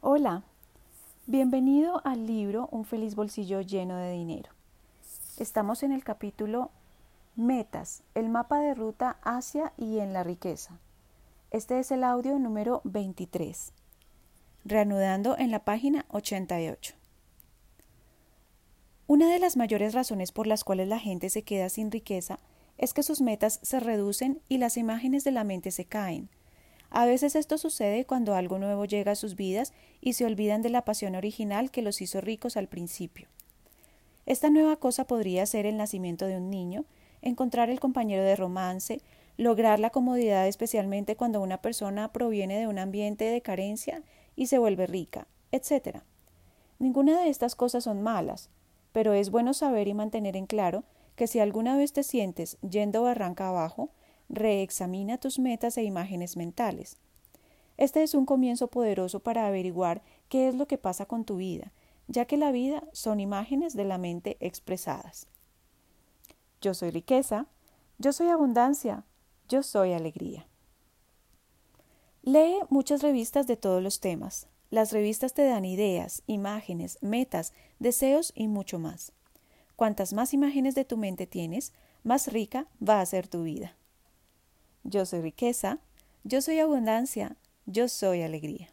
Hola, bienvenido al libro Un feliz bolsillo lleno de dinero. Estamos en el capítulo Metas, el mapa de ruta hacia y en la riqueza. Este es el audio número 23. Reanudando en la página 88. Una de las mayores razones por las cuales la gente se queda sin riqueza es que sus metas se reducen y las imágenes de la mente se caen a veces esto sucede cuando algo nuevo llega a sus vidas y se olvidan de la pasión original que los hizo ricos al principio. Esta nueva cosa podría ser el nacimiento de un niño, encontrar el compañero de romance, lograr la comodidad especialmente cuando una persona proviene de un ambiente de carencia y se vuelve rica, etc. Ninguna de estas cosas son malas, pero es bueno saber y mantener en claro que si alguna vez te sientes yendo barranca abajo, reexamina tus metas e imágenes mentales. Este es un comienzo poderoso para averiguar qué es lo que pasa con tu vida, ya que la vida son imágenes de la mente expresadas. Yo soy riqueza, yo soy abundancia, yo soy alegría. Lee muchas revistas de todos los temas. Las revistas te dan ideas, imágenes, metas, deseos y mucho más. Cuantas más imágenes de tu mente tienes, más rica va a ser tu vida. Yo soy riqueza, yo soy abundancia, yo soy alegría.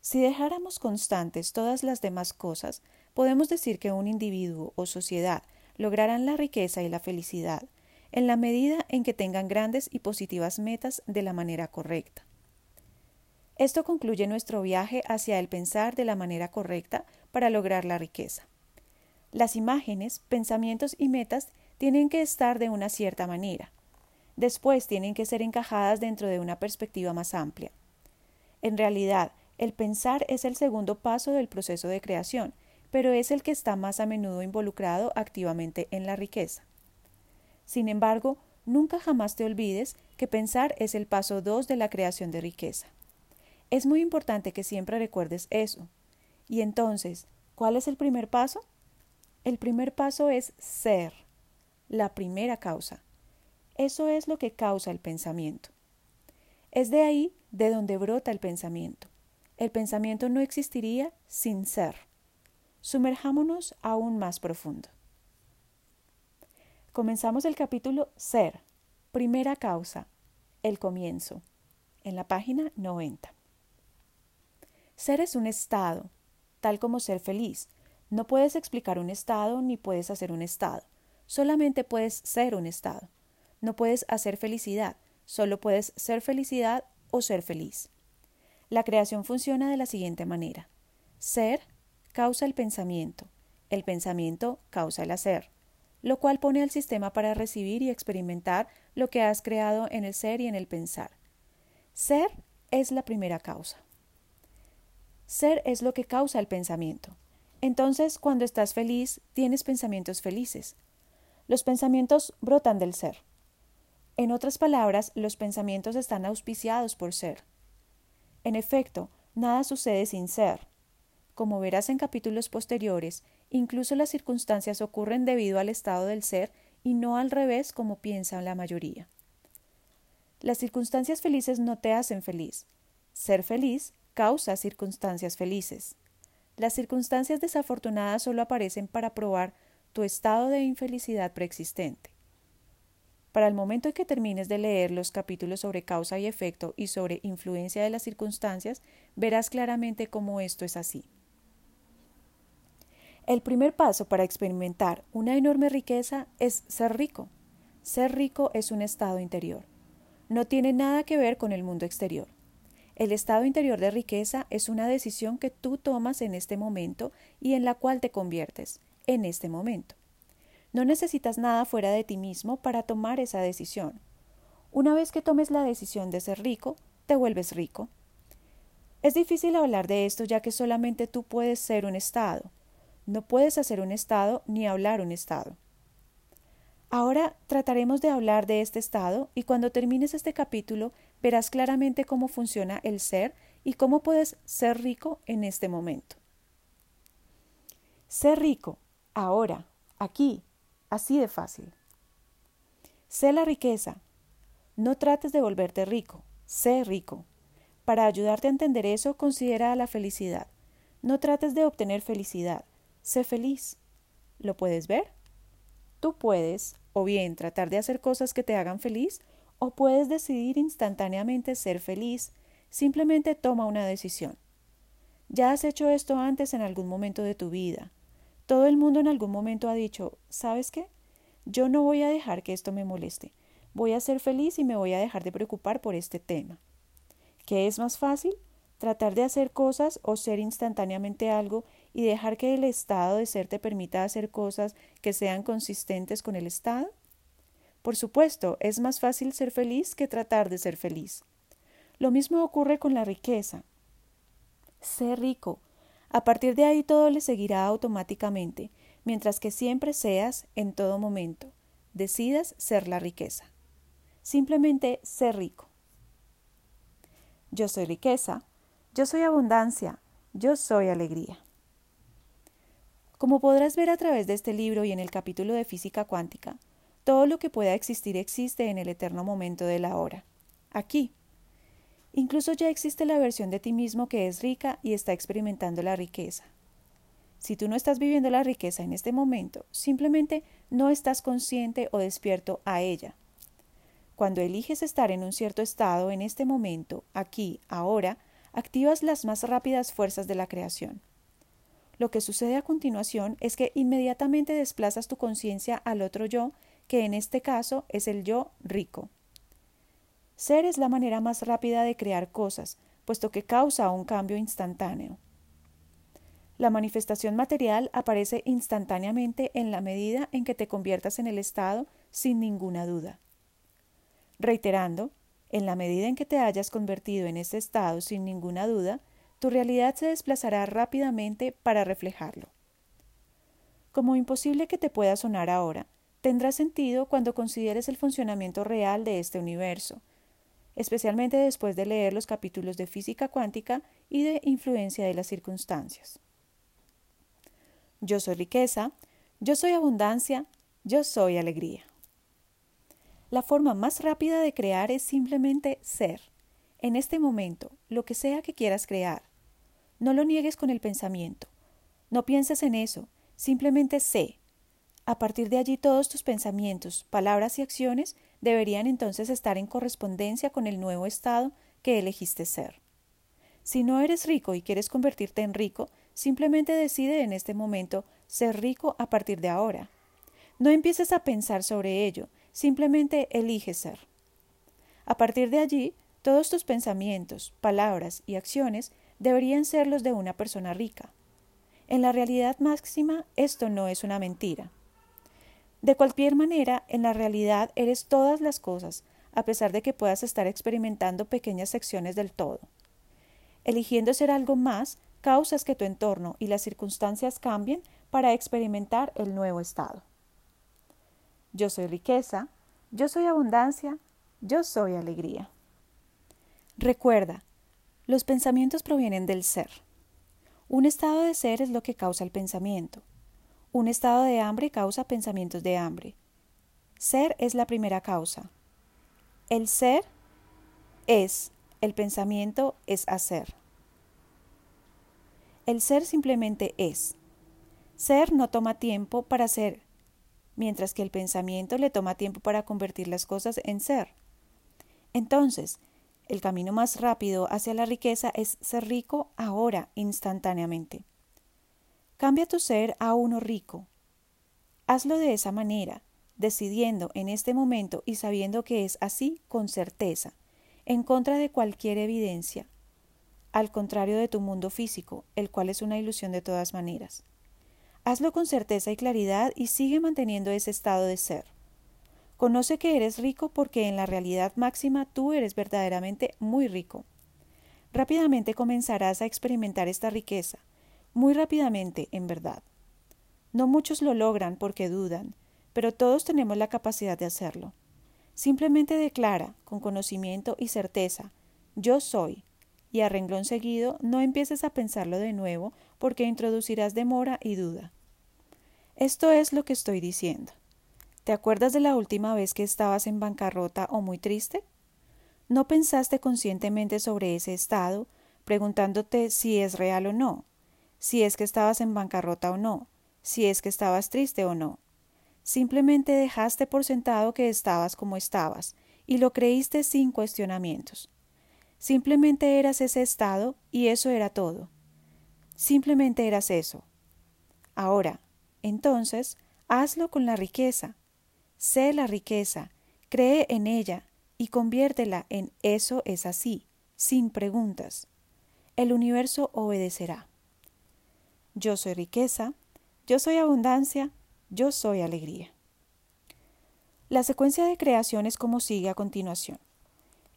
Si dejáramos constantes todas las demás cosas, podemos decir que un individuo o sociedad lograrán la riqueza y la felicidad en la medida en que tengan grandes y positivas metas de la manera correcta. Esto concluye nuestro viaje hacia el pensar de la manera correcta para lograr la riqueza. Las imágenes, pensamientos y metas tienen que estar de una cierta manera, después tienen que ser encajadas dentro de una perspectiva más amplia. En realidad, el pensar es el segundo paso del proceso de creación, pero es el que está más a menudo involucrado activamente en la riqueza. Sin embargo, nunca jamás te olvides que pensar es el paso dos de la creación de riqueza. Es muy importante que siempre recuerdes eso. Y entonces, ¿cuál es el primer paso? El primer paso es ser, la primera causa. Eso es lo que causa el pensamiento. Es de ahí de donde brota el pensamiento. El pensamiento no existiría sin ser. Sumerjámonos aún más profundo. Comenzamos el capítulo Ser, primera causa, el comienzo, en la página 90. Ser es un estado, tal como ser feliz. No puedes explicar un estado ni puedes hacer un estado, solamente puedes ser un estado. No puedes hacer felicidad, solo puedes ser felicidad o ser feliz. La creación funciona de la siguiente manera. Ser causa el pensamiento, el pensamiento causa el hacer, lo cual pone al sistema para recibir y experimentar lo que has creado en el ser y en el pensar. Ser es la primera causa. Ser es lo que causa el pensamiento. Entonces, cuando estás feliz, tienes pensamientos felices. Los pensamientos brotan del ser. En otras palabras, los pensamientos están auspiciados por ser. En efecto, nada sucede sin ser. Como verás en capítulos posteriores, incluso las circunstancias ocurren debido al estado del ser y no al revés como piensa la mayoría. Las circunstancias felices no te hacen feliz. Ser feliz causa circunstancias felices. Las circunstancias desafortunadas solo aparecen para probar tu estado de infelicidad preexistente. Para el momento en que termines de leer los capítulos sobre causa y efecto y sobre influencia de las circunstancias, verás claramente cómo esto es así. El primer paso para experimentar una enorme riqueza es ser rico. Ser rico es un estado interior. No tiene nada que ver con el mundo exterior. El estado interior de riqueza es una decisión que tú tomas en este momento y en la cual te conviertes, en este momento. No necesitas nada fuera de ti mismo para tomar esa decisión. Una vez que tomes la decisión de ser rico, te vuelves rico. Es difícil hablar de esto ya que solamente tú puedes ser un estado. No puedes hacer un estado ni hablar un estado. Ahora trataremos de hablar de este estado y cuando termines este capítulo verás claramente cómo funciona el ser y cómo puedes ser rico en este momento. Ser rico, ahora, aquí, Así de fácil. Sé la riqueza. No trates de volverte rico. Sé rico. Para ayudarte a entender eso, considera la felicidad. No trates de obtener felicidad, sé feliz. ¿Lo puedes ver? Tú puedes, o bien tratar de hacer cosas que te hagan feliz, o puedes decidir instantáneamente ser feliz. Simplemente toma una decisión. Ya has hecho esto antes en algún momento de tu vida. Todo el mundo en algún momento ha dicho, ¿sabes qué? Yo no voy a dejar que esto me moleste. Voy a ser feliz y me voy a dejar de preocupar por este tema. ¿Qué es más fácil? Tratar de hacer cosas o ser instantáneamente algo y dejar que el estado de ser te permita hacer cosas que sean consistentes con el estado? Por supuesto, es más fácil ser feliz que tratar de ser feliz. Lo mismo ocurre con la riqueza. Sé rico. A partir de ahí todo le seguirá automáticamente, mientras que siempre seas, en todo momento, decidas ser la riqueza. Simplemente sé rico. Yo soy riqueza, yo soy abundancia, yo soy alegría. Como podrás ver a través de este libro y en el capítulo de física cuántica, todo lo que pueda existir existe en el eterno momento de la hora, aquí. Incluso ya existe la versión de ti mismo que es rica y está experimentando la riqueza. Si tú no estás viviendo la riqueza en este momento, simplemente no estás consciente o despierto a ella. Cuando eliges estar en un cierto estado en este momento, aquí, ahora, activas las más rápidas fuerzas de la creación. Lo que sucede a continuación es que inmediatamente desplazas tu conciencia al otro yo, que en este caso es el yo rico. Ser es la manera más rápida de crear cosas, puesto que causa un cambio instantáneo. La manifestación material aparece instantáneamente en la medida en que te conviertas en el estado sin ninguna duda. Reiterando, en la medida en que te hayas convertido en ese estado sin ninguna duda, tu realidad se desplazará rápidamente para reflejarlo. Como imposible que te pueda sonar ahora, tendrá sentido cuando consideres el funcionamiento real de este universo, especialmente después de leer los capítulos de física cuántica y de influencia de las circunstancias. Yo soy riqueza, yo soy abundancia, yo soy alegría. La forma más rápida de crear es simplemente ser. En este momento, lo que sea que quieras crear. No lo niegues con el pensamiento. No pienses en eso, simplemente sé. A partir de allí todos tus pensamientos, palabras y acciones deberían entonces estar en correspondencia con el nuevo estado que elegiste ser. Si no eres rico y quieres convertirte en rico, simplemente decide en este momento ser rico a partir de ahora. No empieces a pensar sobre ello, Simplemente elige ser. A partir de allí, todos tus pensamientos, palabras y acciones deberían ser los de una persona rica. En la realidad máxima esto no es una mentira. De cualquier manera, en la realidad eres todas las cosas, a pesar de que puedas estar experimentando pequeñas secciones del todo. Eligiendo ser algo más, causas que tu entorno y las circunstancias cambien para experimentar el nuevo estado. Yo soy riqueza, yo soy abundancia, yo soy alegría. Recuerda, los pensamientos provienen del ser. Un estado de ser es lo que causa el pensamiento. Un estado de hambre causa pensamientos de hambre. Ser es la primera causa. El ser es, el pensamiento es hacer. El ser simplemente es. Ser no toma tiempo para ser mientras que el pensamiento le toma tiempo para convertir las cosas en ser. Entonces, el camino más rápido hacia la riqueza es ser rico ahora, instantáneamente. Cambia tu ser a uno rico. Hazlo de esa manera, decidiendo en este momento y sabiendo que es así con certeza, en contra de cualquier evidencia, al contrario de tu mundo físico, el cual es una ilusión de todas maneras. Hazlo con certeza y claridad y sigue manteniendo ese estado de ser. Conoce que eres rico porque en la realidad máxima tú eres verdaderamente muy rico. Rápidamente comenzarás a experimentar esta riqueza, muy rápidamente, en verdad. No muchos lo logran porque dudan, pero todos tenemos la capacidad de hacerlo. Simplemente declara, con conocimiento y certeza, yo soy, y a renglón seguido no empieces a pensarlo de nuevo porque introducirás demora y duda. Esto es lo que estoy diciendo. ¿Te acuerdas de la última vez que estabas en bancarrota o muy triste? ¿No pensaste conscientemente sobre ese estado, preguntándote si es real o no, si es que estabas en bancarrota o no, si es que estabas triste o no? Simplemente dejaste por sentado que estabas como estabas, y lo creíste sin cuestionamientos. Simplemente eras ese estado y eso era todo. Simplemente eras eso. Ahora, entonces, hazlo con la riqueza. Sé la riqueza, cree en ella y conviértela en eso es así, sin preguntas. El universo obedecerá. Yo soy riqueza, yo soy abundancia, yo soy alegría. La secuencia de creación es como sigue a continuación.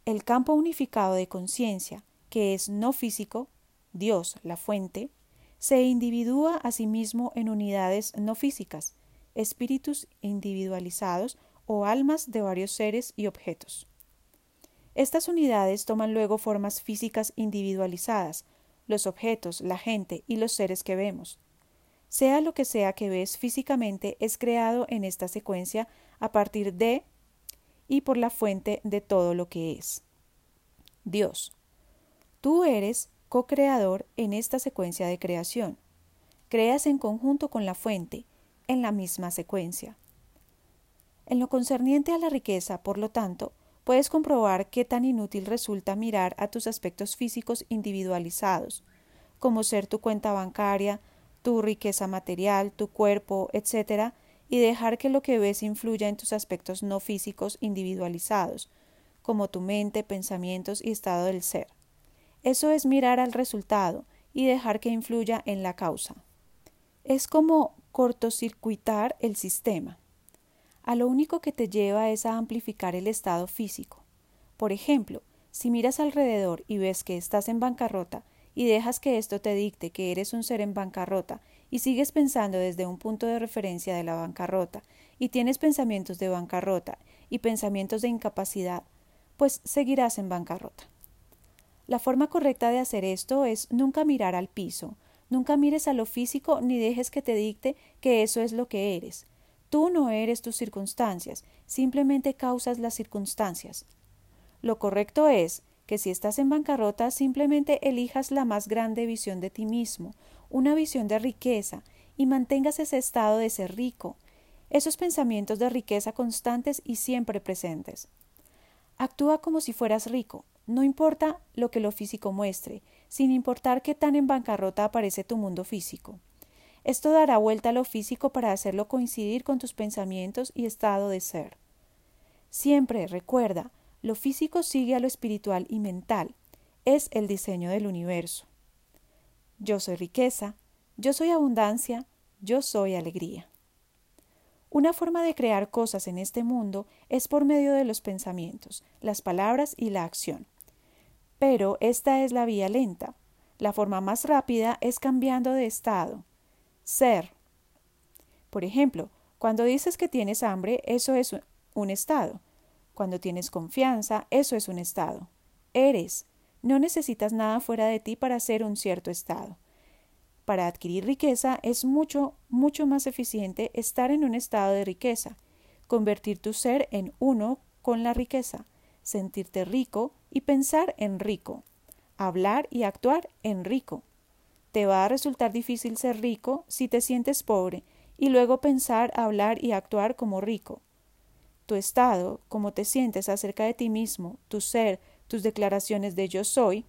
El campo unificado de conciencia, que es no físico, Dios, la fuente, se individúa a sí mismo en unidades no físicas, espíritus individualizados o almas de varios seres y objetos. Estas unidades toman luego formas físicas individualizadas, los objetos, la gente y los seres que vemos. Sea lo que sea que ves físicamente es creado en esta secuencia a partir de y por la fuente de todo lo que es. Dios. Tú eres co-creador en esta secuencia de creación. Creas en conjunto con la fuente, en la misma secuencia. En lo concerniente a la riqueza, por lo tanto, puedes comprobar qué tan inútil resulta mirar a tus aspectos físicos individualizados, como ser tu cuenta bancaria, tu riqueza material, tu cuerpo, etc., y dejar que lo que ves influya en tus aspectos no físicos individualizados, como tu mente, pensamientos y estado del ser. Eso es mirar al resultado y dejar que influya en la causa. Es como cortocircuitar el sistema. A lo único que te lleva es a amplificar el estado físico. Por ejemplo, si miras alrededor y ves que estás en bancarrota y dejas que esto te dicte que eres un ser en bancarrota y sigues pensando desde un punto de referencia de la bancarrota y tienes pensamientos de bancarrota y pensamientos de incapacidad, pues seguirás en bancarrota. La forma correcta de hacer esto es nunca mirar al piso, nunca mires a lo físico ni dejes que te dicte que eso es lo que eres. Tú no eres tus circunstancias, simplemente causas las circunstancias. Lo correcto es que si estás en bancarrota simplemente elijas la más grande visión de ti mismo, una visión de riqueza, y mantengas ese estado de ser rico, esos pensamientos de riqueza constantes y siempre presentes. Actúa como si fueras rico, no importa lo que lo físico muestre, sin importar qué tan en bancarrota aparece tu mundo físico. Esto dará vuelta a lo físico para hacerlo coincidir con tus pensamientos y estado de ser. Siempre recuerda, lo físico sigue a lo espiritual y mental. Es el diseño del universo. Yo soy riqueza, yo soy abundancia, yo soy alegría. Una forma de crear cosas en este mundo es por medio de los pensamientos, las palabras y la acción. Pero esta es la vía lenta. La forma más rápida es cambiando de estado. Ser. Por ejemplo, cuando dices que tienes hambre, eso es un estado. Cuando tienes confianza, eso es un estado. Eres. No necesitas nada fuera de ti para ser un cierto estado. Para adquirir riqueza es mucho, mucho más eficiente estar en un estado de riqueza, convertir tu ser en uno con la riqueza, sentirte rico y pensar en rico, hablar y actuar en rico. Te va a resultar difícil ser rico si te sientes pobre y luego pensar, hablar y actuar como rico. Tu estado, como te sientes acerca de ti mismo, tu ser, tus declaraciones de yo soy,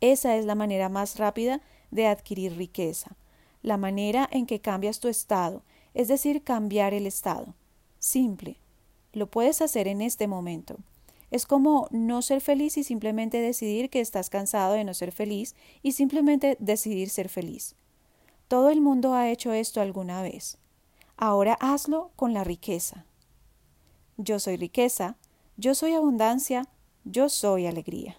esa es la manera más rápida de adquirir riqueza, la manera en que cambias tu estado, es decir, cambiar el estado. Simple. Lo puedes hacer en este momento. Es como no ser feliz y simplemente decidir que estás cansado de no ser feliz y simplemente decidir ser feliz. Todo el mundo ha hecho esto alguna vez. Ahora hazlo con la riqueza. Yo soy riqueza, yo soy abundancia, yo soy alegría.